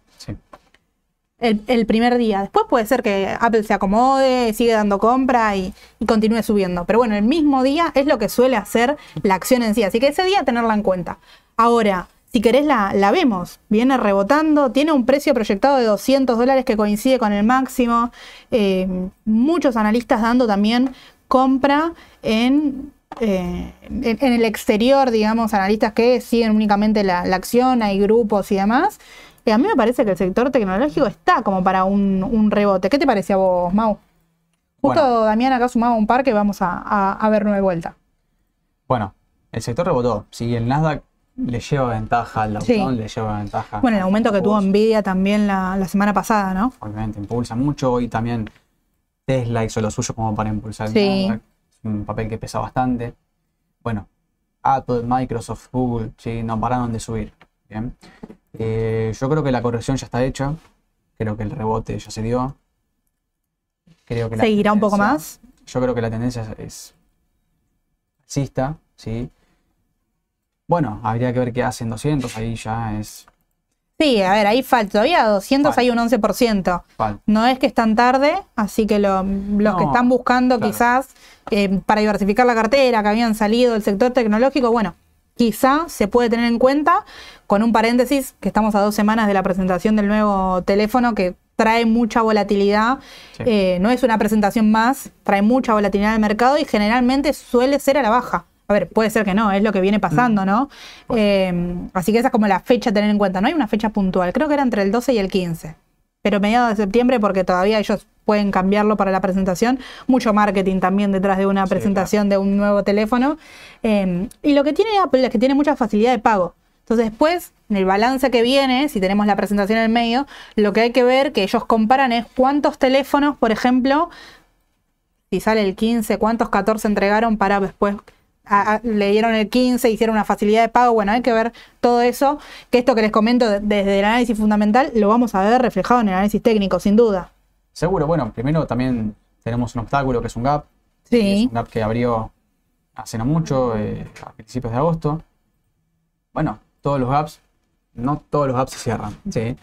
El, primer día. Después puede ser que Apple se acomode, sigue dando compra y, continúe subiendo. Pero bueno, el mismo día es lo que suele hacer la acción en sí. Así que ese día tenerla en cuenta. Ahora, si querés la, vemos, viene rebotando, tiene un precio proyectado de 200 dólares que coincide con el máximo. Eh, muchos analistas dando también compra en, eh, en, en el exterior, digamos, analistas que siguen únicamente la, la acción, hay grupos y demás. Y a mí me parece que el sector tecnológico está como para un, un rebote. ¿Qué te parece a vos, Mau? Justo Bueno. Damián acá sumaba un par que vamos a, a, a ver de vuelta. Bueno, el sector rebotó. Si el Nasdaq le lleva ventaja al Dow Sí. Le lleva ventaja. Bueno, el aumento que tuvo Nvidia también la, la semana pasada, ¿no? Obviamente impulsa mucho y también Tesla hizo lo suyo como para impulsar el Sí. Nasdaq. Es un papel que pesa bastante. Bueno, Apple, Microsoft, Google, sí, no pararon de subir. Bien. Eh, yo creo que la corrección ya está hecha. Creo que el rebote ya se dio. Creo que ¿Seguirá un poco más? Yo creo que la tendencia es alcista, ¿sí? Bueno, habría que ver qué hacen 200, ahí ya es Sí, a ver, ahí falta. Todavía a 200 Falta. hay un 11%. falta. No es que es tan tarde, así que lo- los que están buscando claro. quizás eh, para diversificar la cartera, que habían salido del sector tecnológico, bueno, quizá se puede tener en cuenta, con un paréntesis, que estamos a dos semanas de la presentación del nuevo teléfono que trae mucha volatilidad. Sí. Eh, no es una presentación más, trae mucha volatilidad al mercado y generalmente suele ser a la baja. A ver, puede ser que no, es lo que viene pasando, ¿no? Eh, así que esa es como la fecha a tener en cuenta. No hay una fecha puntual, creo que era entre el 12 y el 15 pero mediados de septiembre porque todavía ellos pueden cambiarlo para la presentación. Mucho marketing también detrás de una Sí, presentación de un nuevo teléfono. Eh, y lo que tiene Apple es que tiene mucha facilidad de pago. Entonces después, en el balance que viene, si tenemos la presentación en el medio, lo que hay que ver que ellos comparan es cuántos teléfonos, por ejemplo, si sale el 15, cuántos 14 entregaron para después a- a- le dieron el 15, hicieron una facilidad de pago. Bueno, hay que ver todo eso. Que esto que les comento de- desde el análisis fundamental lo vamos a ver reflejado en el análisis técnico, sin duda. Seguro, bueno, primero también tenemos un obstáculo que es un gap. Es Sí, un gap que abrió hace no mucho, eh, a principios de agosto. Bueno, todos los gaps, no todos los gaps se cierran, ¿sí?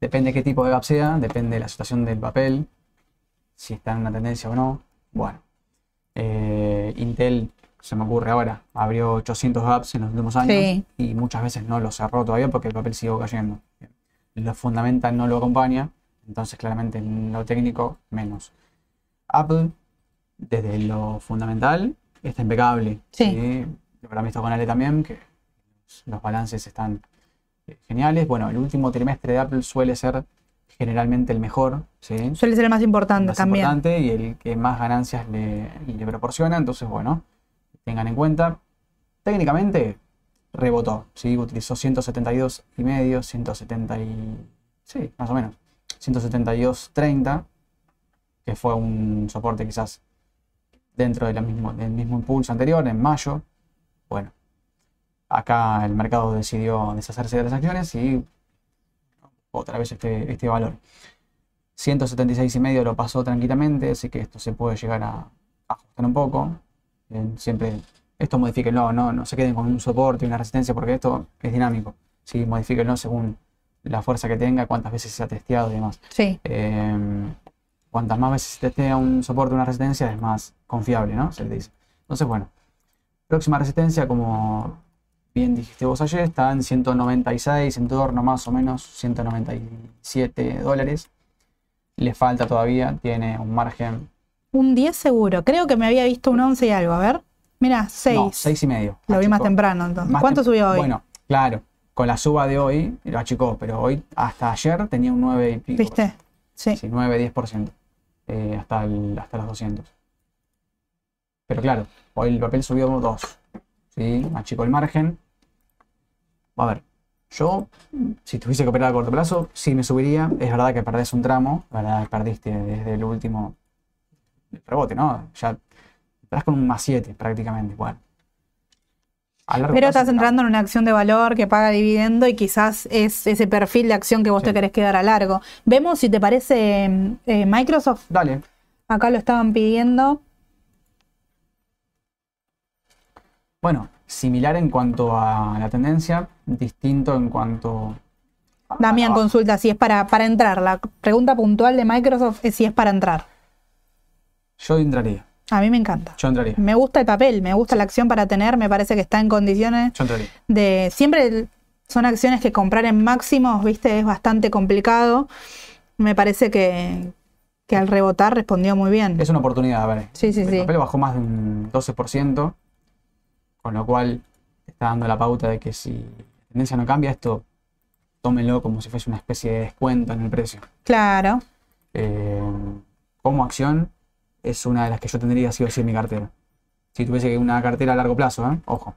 Depende qué tipo de gap sea, depende de la situación del papel, si está en una tendencia o no. Bueno, eh, Intel, se me ocurre ahora, abrió 800 gaps en los últimos años Sí. y muchas veces no lo cerró todavía porque el papel siguió cayendo. Lo fundamental no lo acompaña, entonces claramente en lo técnico menos. Apple, desde lo fundamental, está impecable. Sí. Lo habrán visto con Ale también, que los- balances están eh, geniales. Bueno, el último trimestre de Apple suele ser generalmente el mejor, ¿sí? suele ser el más importante más también. importante y el que más ganancias le, le proporciona. Entonces, bueno, tengan en cuenta. Técnicamente rebotó, ¿sí? utilizó 172 y medio, 170 y... Sí, más o menos. 172.30, que fue un soporte quizás dentro de la mismo, del mismo impulso anterior, en mayo. Bueno, acá el mercado decidió deshacerse de las acciones y otra vez este, este valor. 176 y medio lo pasó tranquilamente, así que esto se puede llegar a ajustar un poco. Siempre esto modifíquenlo, no, no se queden con un soporte y una resistencia porque esto es dinámico. Sí, modifíquenlo según la fuerza que tenga, cuántas veces se ha testeado y demás. Sí, Eh, cuantas más veces se testea un soporte o una resistencia es más confiable, ¿no? Se le dice. Entonces, bueno, próxima resistencia, como bien dijiste vos ayer, está en 196, en torno más o menos 197 dólares. Le falta todavía, tiene un margen. Un 10 seguro. Creo que me había visto un 11 y algo. A ver, mira, 6. No, 6 y medio. Lo vi más Achicó. temprano entonces. Más ¿Cuánto tem- subió hoy? Bueno, claro, con la suba de hoy lo achicó, pero hoy hasta ayer tenía un 9 y pico. ¿Viste? Sí. Sí, 9-10%. eh, hasta, el- hasta los 200. Pero claro, hoy el papel subió 2. ¿sí? Achicó el margen. A ver, Yo, si tuviese que operar a corto plazo, sí me subiría. Es verdad que perdés un tramo, la verdad perdiste desde el último rebote, ¿no? Ya estás con un más 7 prácticamente. Largo Pero plazo, estás entrando en una acción de valor que paga dividendo y quizás es ese perfil de acción que vos te querés quedar a largo. Vemos si te parece eh, Microsoft. Dale. Acá lo estaban pidiendo. Bueno, similar en cuanto a la tendencia, distinto en cuanto. Damián consulta si es para, para entrar. La pregunta puntual de Microsoft es si es para entrar. Yo entraría. A mí me encanta. Yo entraría. Me gusta el papel, me gusta la acción para tener, me parece que está en condiciones Yo entraría. de... Siempre son acciones que comprar en máximos, viste, es bastante complicado. Me parece que, que al rebotar respondió muy bien. Es una oportunidad, a ver. Sí, sí, el sí. papel bajó más de un 12%, con lo cual está dando la pauta de que si la tendencia no cambia, esto tómenlo como si fuese una especie de descuento en el precio. Claro. Eh, como acción, es una de las que yo tendría sí o sí en mi cartera. Si tuviese una cartera a largo plazo, ¿eh? ojo.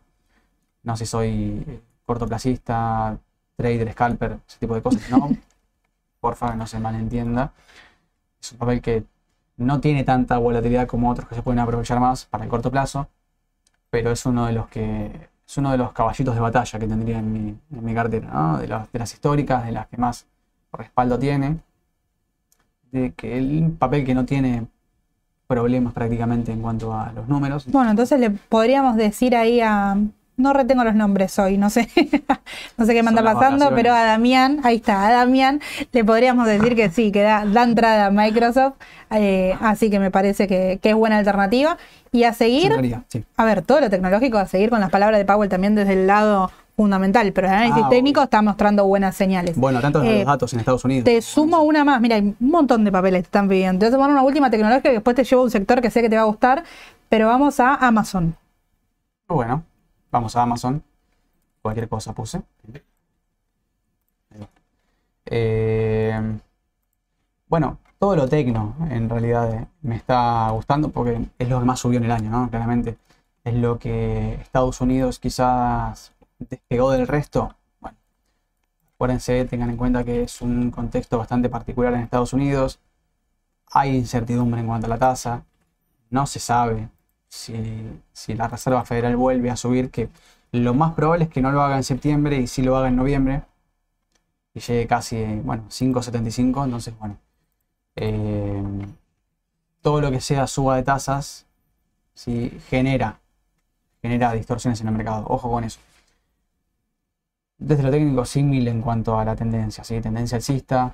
No sé si soy cortoplacista, trader, scalper, ese tipo de cosas. No, <laughs> porfa, no se malentienda. Es un papel que no tiene tanta volatilidad como otros que se pueden aprovechar más para el corto plazo, pero es uno de los que es uno de los caballitos de batalla que tendría en mi, en mi cartera, ¿no? de, las, de las históricas, de las que más respaldo tiene, de que el papel que no tiene problemas prácticamente en cuanto a los números. Bueno, entonces le podríamos decir ahí a... No retengo los nombres hoy, no sé, <laughs> no sé qué me anda pasando, pero a Damián, ahí está, a Damián le podríamos decir que sí, que da, da entrada a Microsoft, eh, así que me parece que, que es buena alternativa. Y a seguir, sí. a ver, todo lo tecnológico, a seguir con las palabras de Powell también desde el lado fundamental, pero el análisis Ah, técnico obvio. está mostrando buenas señales. Bueno, tantos Eh, los datos en Estados Unidos. Te sumo una más, mira, hay un montón de papeles que te están pidiendo. Te voy a una última tecnológica que después te llevo a un sector que sé que te va a gustar, pero vamos a Amazon. Bueno, vamos a Amazon. Cualquier cosa puse. Eh, bueno, todo lo tecno en realidad eh, me está gustando porque es lo que más subió en el año, ¿no? Claramente. Es lo que Estados Unidos quizás despegó del resto. Bueno, acuérdense, tengan en cuenta que es un contexto bastante particular en Estados Unidos. Hay incertidumbre en cuanto a la tasa. No se sabe si, si la Reserva Federal vuelve a subir, que lo más probable es que no lo haga en septiembre y sí lo haga en noviembre. Y llegue casi, bueno, 5,75. Entonces, bueno, eh, todo lo que sea suba de tasas, sí, genera, genera distorsiones en el mercado. Ojo con eso. Desde lo técnico, símil en cuanto a la tendencia, ¿sí? Tendencia alcista,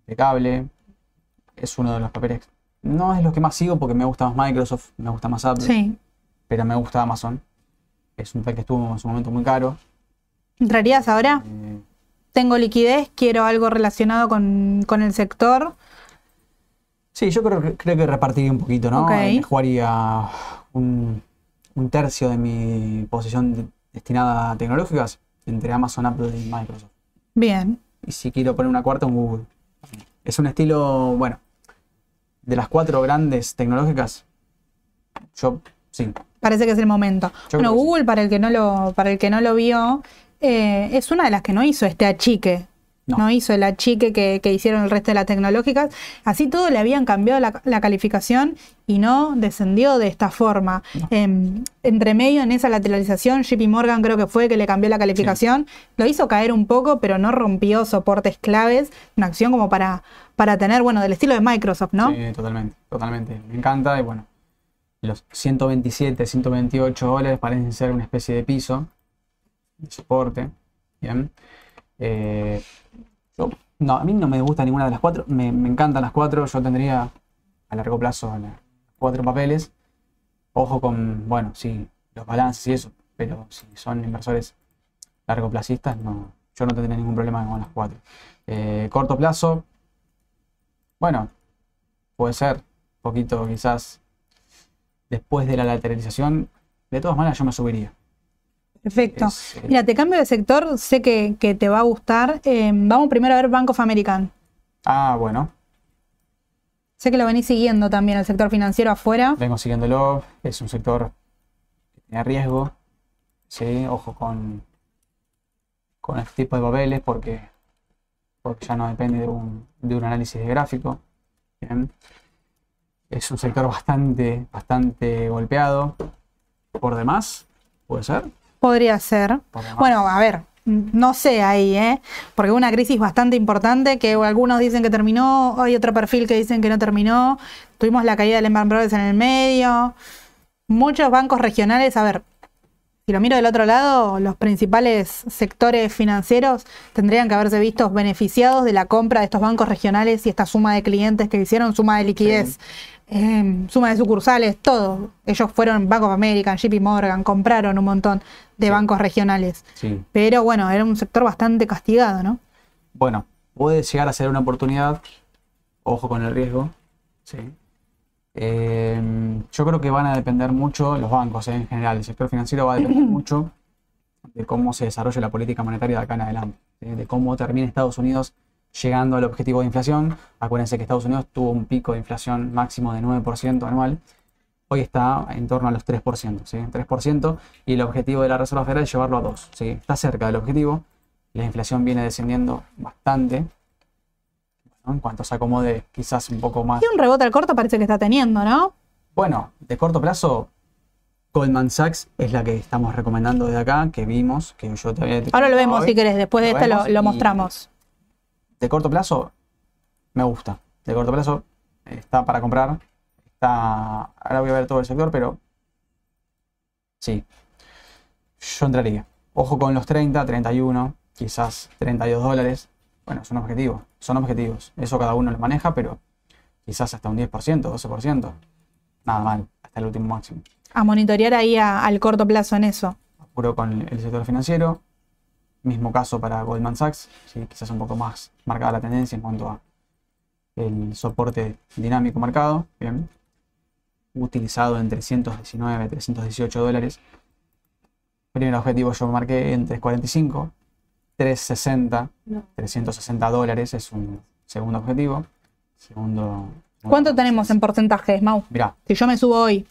impecable. Es uno de los papeles. No es lo que más sigo porque me gusta más Microsoft, me gusta más Apple Sí. pero me gusta Amazon. Es un papel que estuvo en su momento muy caro. ¿Entrarías ahora? Eh, Tengo liquidez, quiero algo relacionado con, con el sector. sí, yo creo, que- creo que repartiría un poquito, ¿no? Ok. Eh, jugaría un, un tercio de mi posición de- destinada a tecnológicas entre Amazon, Apple y Microsoft. Bien. Y si quiero poner una cuarta, un Google. Es un estilo, bueno, de las cuatro grandes tecnológicas, yo sí. Parece que es el momento. Yo bueno, sí. Google, para el que no lo, para el que no lo vio, eh, es una de las que no hizo este achique. No, No. hizo el achique que, que hicieron el resto de las tecnológicas. Así todo le habían cambiado la, la calificación y no descendió de esta forma. Em, entre medio en esa lateralización, JP Morgan creo que fue que le cambió la calificación. Lo hizo caer un poco, pero no rompió soportes claves. Una acción como para, para tener, bueno, del estilo de Microsoft, ¿no? Sí, totalmente, totalmente. Me encanta y bueno, los 127, 128 dólares parecen ser una especie de piso, de soporte. Bien. Eh, yo- no, a mí no me gusta ninguna de las cuatro, me, encantan las cuatro, yo tendría a largo plazo cuatro papeles. Ojo con, bueno, sí, los balances y eso, pero si son inversores largoplacistas, no, yo no tendría ningún problema con las cuatro. Eh, corto plazo, bueno, puede ser, un poquito quizás después de la lateralización, de todas maneras yo me subiría. Perfecto. Es, eh, Mira, te cambio de sector, sé que, que te va a gustar. Eh, vamos primero a ver Bank of American. Ah, bueno, Sé que lo venís siguiendo también, el sector financiero afuera. vengo siguiéndolo, es un sector que tiene riesgo, sí, ojo con, con este tipo de papeles porque, porque ya no depende de un, de un análisis de gráfico. Bien. Es un sector bastante, bastante golpeado. Por demás, puede ser. Podría ser. Bueno, a ver, no sé ahí, ¿eh? Porque una crisis bastante importante que algunos dicen que terminó, hay otro perfil que dicen que no terminó. Tuvimos la caída de Lehman Brothers en el medio. Muchos bancos regionales, a ver, si lo miro del otro lado, los principales sectores financieros tendrían que haberse visto beneficiados de la compra de estos bancos regionales y esta suma de clientes que hicieron, suma de liquidez, eh, suma de sucursales, todo. Ellos fueron Bank of America, JP Morgan, compraron un montón de Sí. bancos regionales. Sí. Pero bueno, era un sector bastante castigado, ¿no? Bueno, puede llegar a ser una oportunidad. Ojo con el riesgo. Sí. Eh, yo creo que van a depender mucho los bancos eh, en general. El sector financiero va a depender <clears throat> mucho de cómo se desarrolle la política monetaria de acá en adelante. ¿sí? De cómo termine Estados Unidos llegando al objetivo de inflación. Acuérdense que Estados Unidos tuvo un pico de inflación máximo de 9% anual. Hoy está en torno a los 3%, ¿sí? 3%, y el objetivo de la Reserva Federal es llevarlo a 2%. ¿sí? Está cerca del objetivo. La inflación viene descendiendo bastante. En cuanto se acomode quizás un poco más. Y un rebote al corto parece que está teniendo, ¿no? Bueno, de corto plazo, Goldman Sachs es la que estamos recomendando desde acá, que vimos, que yo te había Ahora lo vemos hoy. si querés, después de Lo este lo, mostramos. De corto plazo, me gusta. De corto plazo, está para comprar. Está. Ahora voy a ver todo el sector, pero. Sí. Yo entraría. Ojo con los 30, 31, quizás 32 dólares. Bueno, son objetivos. Son objetivos. Eso cada uno lo maneja, pero quizás hasta un 10%, 12%. Nada mal, hasta el último máximo. A monitorear ahí a- al corto plazo en eso. apuro con el sector financiero. Mismo caso para Goldman Sachs, ¿sí? quizás un poco más marcada la tendencia en cuanto a el soporte dinámico marcado. Bien. Utilizado en 319, 318 dólares. Primer objetivo yo marqué en 345, 360, 360 dólares es un segundo objetivo. Segundo. ¿Cuánto tenemos en porcentajes, Mau? Mirá, Si yo me subo hoy,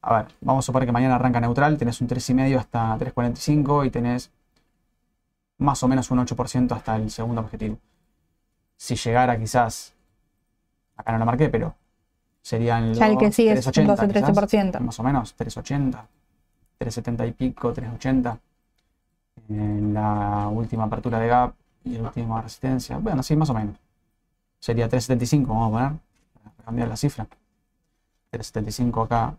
a ver, vamos a suponer que mañana arranca neutral, tenés un 3,5 hasta 3,45 y tenés más o menos un 8% hasta el segundo objetivo. Si llegara quizás, acá no lo marqué, pero serían ya el los que sigue es un 3,80 quizás, 12-13%. más o menos, 3,80, 3,70 y pico, 3,80. En la última apertura de gap y la última resistencia, bueno, sí, más o menos. Sería 3,75, vamos a poner, para cambiar la cifra. 3,75 acá.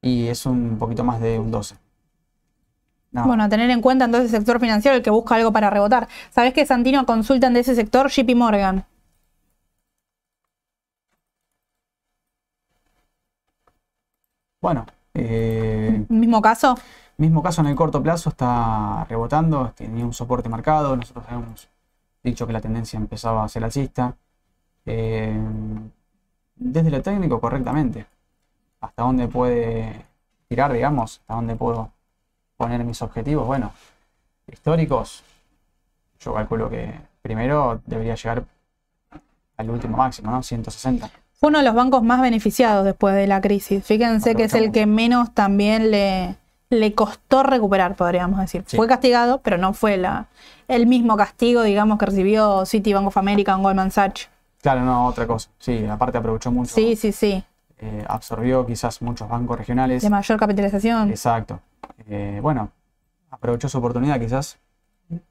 Y es un poquito más de un 12. No, Bueno, a tener en cuenta entonces el sector financiero, el que busca algo para rebotar. ¿Sabés que Santino consultan de ese sector JP Morgan? bueno eh, Mismo caso. Mismo caso en el corto plazo está rebotando, tenía un soporte marcado, nosotros habíamos dicho que la tendencia empezaba a ser alcista. Eh, desde lo técnico correctamente, hasta dónde puede tirar, digamos, hasta dónde puedo poner mis objetivos. Bueno, históricos, yo calculo que primero debería llegar al último máximo, ¿no? 160. Fue uno de los bancos más beneficiados después de la crisis. Fíjense que es el que menos también le, le costó recuperar, podríamos decir. Sí. Fue castigado, pero no fue la, el mismo castigo, digamos, que recibió City, Bank of America, Goldman Sachs. Claro, no, otra cosa. Sí, aparte aprovechó mucho, Sí, sí, sí. eh, absorbió quizás muchos bancos regionales. De mayor capitalización. Exacto. Eh, bueno, aprovechó su oportunidad quizás.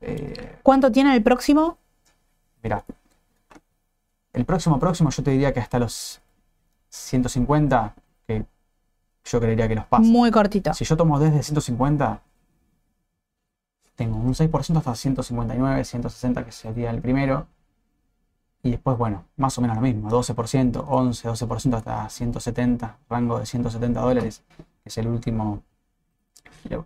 Eh, ¿Cuánto tiene el próximo? mira, el próximo próximo yo te diría que hasta los 150, que yo creería que los pasa. Muy cortito. Si yo tomo desde 150, tengo un 6% hasta 159, 160, que sería el primero. Y después, bueno, más o menos lo mismo, 12%, 11, 12% hasta 170, rango de 170 dólares, que es el último,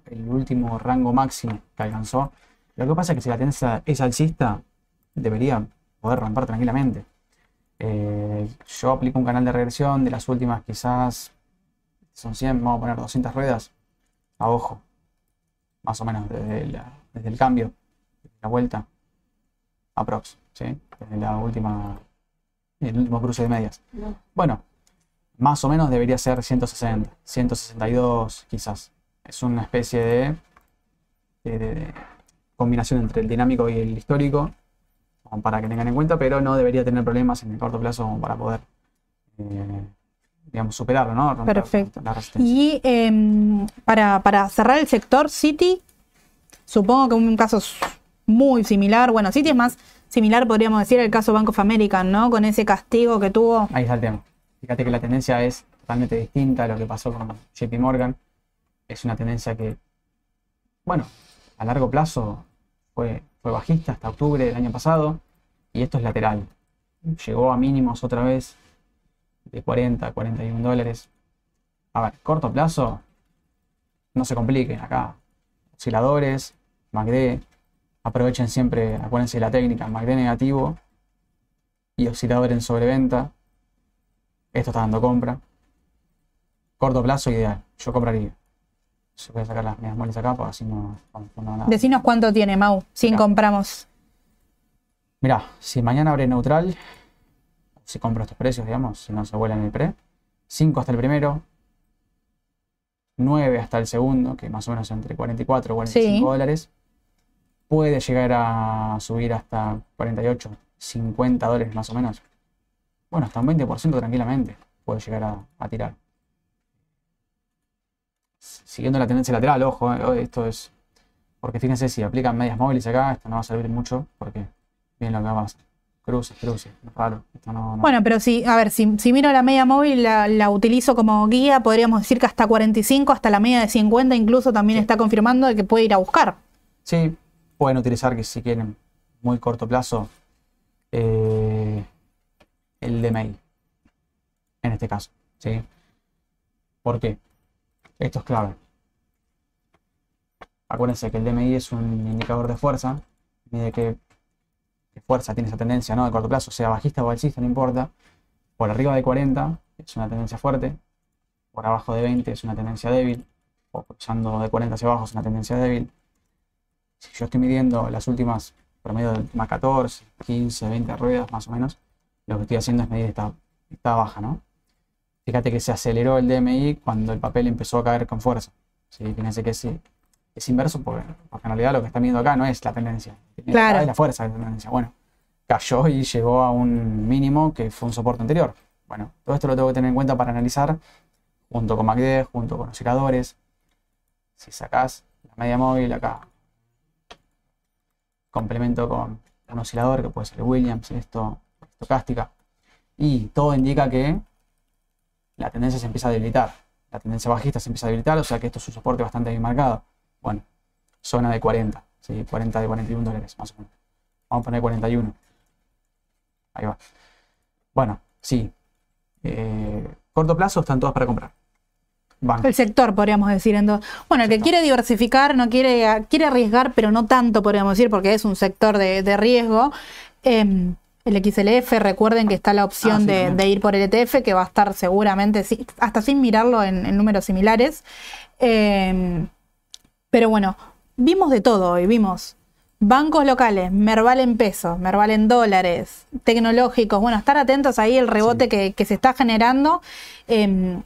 el último rango máximo que alcanzó. Lo que pasa es que si la tendencia es alcista, debería poder romper tranquilamente. Eh, yo aplico un canal de regresión de las últimas quizás son 100, vamos a poner 200 ruedas a ojo, más o menos desde, la- desde el cambio, desde la vuelta, aprox, ¿sí? Desde la última, el último cruce de medias. Bueno, más o menos debería ser 160, 162 quizás. Es una especie de, de, de- combinación entre el dinámico y el histórico, para que tengan en cuenta, pero no debería tener problemas en el corto plazo para poder, eh, digamos, superarlo, ¿no? Romper Perfecto. La. Y em, para, para cerrar el sector City, supongo que un caso muy similar, bueno, City es más similar, podríamos decir, al caso Bank of America, ¿no? Con ese castigo que tuvo. Ahí está el tema. Fíjate que la tendencia es totalmente distinta a lo que pasó con JP Morgan. Es una tendencia que, bueno, a largo plazo fue, fue bajista hasta octubre del año pasado y esto es lateral. Llegó a mínimos otra vez de 40, 41 dólares. A ver, corto plazo, no se compliquen acá. Osciladores, MACD, aprovechen siempre, acuérdense de la técnica, MACD negativo y oscilador en sobreventa. Esto está dando compra. Corto plazo ideal. Yo compraría. Se voy a sacar las medias moles acá porque así no, no, no nada. Decinos cuánto tiene, Mau, si Mirá. compramos. Mirá, si mañana abre neutral, si compro estos precios, digamos, si no se vuela en el pre, 5 hasta el primero, 9 hasta el segundo, que más o menos entre 44 y 45 Sí. dólares, puede llegar a subir hasta 48, 50 dólares más o menos. Bueno, hasta un 20% tranquilamente puede llegar a, a tirar. Siguiendo la tendencia lateral, ojo, eh, esto es. Porque fíjense, si aplican medias móviles acá, esto no va a servir mucho, porque bien lo que va a pasar. Cruces, cruces, es raro. Esto no, no- Bueno, pero si, a ver, si, si miro la media móvil, la, la utilizo como guía, podríamos decir que hasta 45, hasta la media de 50 incluso también Sí. está confirmando de que puede ir a buscar. Sí, pueden utilizar que si quieren muy corto plazo eh, el DMI. En este caso. ¿sí? ¿Por qué? Esto es clave. Acuérdense que el DMI es un indicador de fuerza. Mide qué, fuerza tiene esa tendencia ¿no? de corto plazo, sea bajista o alcista, no importa. Por arriba de 40 es una tendencia fuerte. Por abajo de 20 es una tendencia débil. O cruzando de 40 hacia abajo es una tendencia débil si yo estoy midiendo las últimas, promedio de últimas 14, 15, 20 ruedas más o menos, lo que estoy haciendo es medir esta, esta baja, ¿no? Fíjate que se aceleró el DMI cuando el papel empezó a caer con fuerza. ¿sí? Fíjense que sí, es inverso porque, porque en realidad lo que está midiendo acá no es la tendencia, Claro. es la fuerza de la tendencia. Bueno, cayó y llegó a un mínimo que fue un soporte anterior. Bueno, todo esto lo tengo que tener en cuenta para analizar junto con MACD, junto con osciladores. Si sacás la media móvil acá, complemento con un oscilador que puede ser Williams, esto, estocástica, y todo indica que la tendencia se empieza a debilitar. La tendencia bajista se empieza a debilitar, o sea que esto es un soporte bastante bien marcado. Bueno, zona de 40, ¿sí? 40 de 41 dólares más o menos. Vamos a poner 41. Ahí va. Bueno, sí. Eh, corto plazo están todos para comprar. El sector, podríamos decir. Entonces, bueno, el que quiere diversificar, no quiere, quiere arriesgar, pero no tanto, podríamos decir, porque es un sector de, de riesgo. eh, el XLF, recuerden que está la opción Ah, sí, de, ir por el ETF, que va a estar seguramente, hasta sin mirarlo en, en números similares. Eh, pero bueno, vimos de todo hoy, vimos bancos locales, Merval en pesos, Merval en dólares, tecnológicos, bueno, estar atentos ahí el rebote Sí. que, que se está generando. Eh,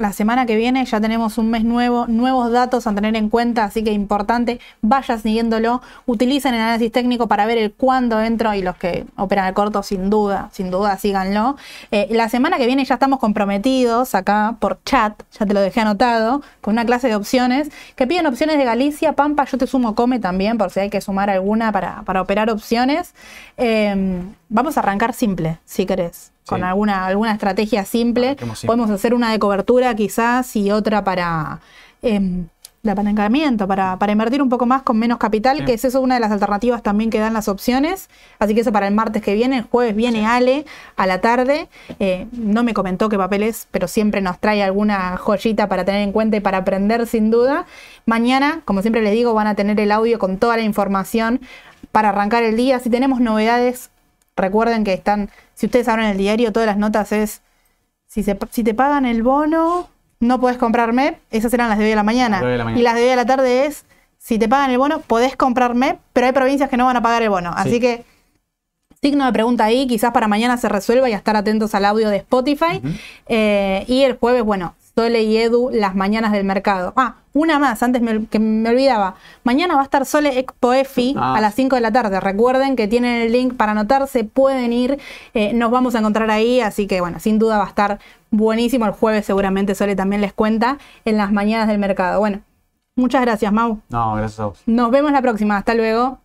la semana que viene ya tenemos un mes nuevo, nuevos datos a tener en cuenta, así que importante, vaya siguiéndolo, utilicen el análisis técnico para ver el cuándo entro y los que operan al corto, sin duda, sin duda, síganlo. Eh, la semana que viene ya estamos comprometidos acá por chat, ya te lo dejé anotado, con una clase de opciones, que piden opciones de Galicia, Pampa, yo te sumo Come también, por si hay que sumar alguna para, para operar opciones. Eh, vamos a arrancar simple, si querés. Con alguna, alguna estrategia simple. Podemos hacer una de cobertura quizás y otra para em, de apalancamiento, para, para invertir un poco más con menos capital, Sí. que es eso una de las alternativas también que dan las opciones. Así que eso para el martes que viene, el jueves viene Ale a la tarde. Eh, no me comentó qué papel es, pero siempre nos trae alguna joyita para tener en cuenta y para aprender sin duda. Mañana, como siempre les digo, van a tener el audio con toda la información para arrancar el día. Si tenemos novedades, recuerden que están, si ustedes abren el diario, todas las notas es si, se- si te pagan el bono, no podés comprar MEP. Esas eran las de hoy de la mañana. De la. Y las de hoy de la tarde es, si te pagan el bono, podés comprar MEP, pero hay provincias que no van a pagar el bono. Así Sí. que, signo de pregunta ahí, quizás para mañana se resuelva y a estar atentos al audio de Spotify. Eh, y el jueves, bueno, Sole y Edu las mañanas del mercado. Ah, una más, antes me, que me olvidaba. Mañana va a estar Sole Expo EFI Ah. a las 5 de la tarde. Recuerden que tienen el link para anotarse, pueden ir. eh, nos vamos a encontrar ahí, así que bueno, sin duda va a estar buenísimo. El jueves seguramente Sole también les cuenta en las mañanas del mercado. Bueno, muchas gracias, Mau. No, gracias a vos. Nos vemos la próxima. Hasta luego.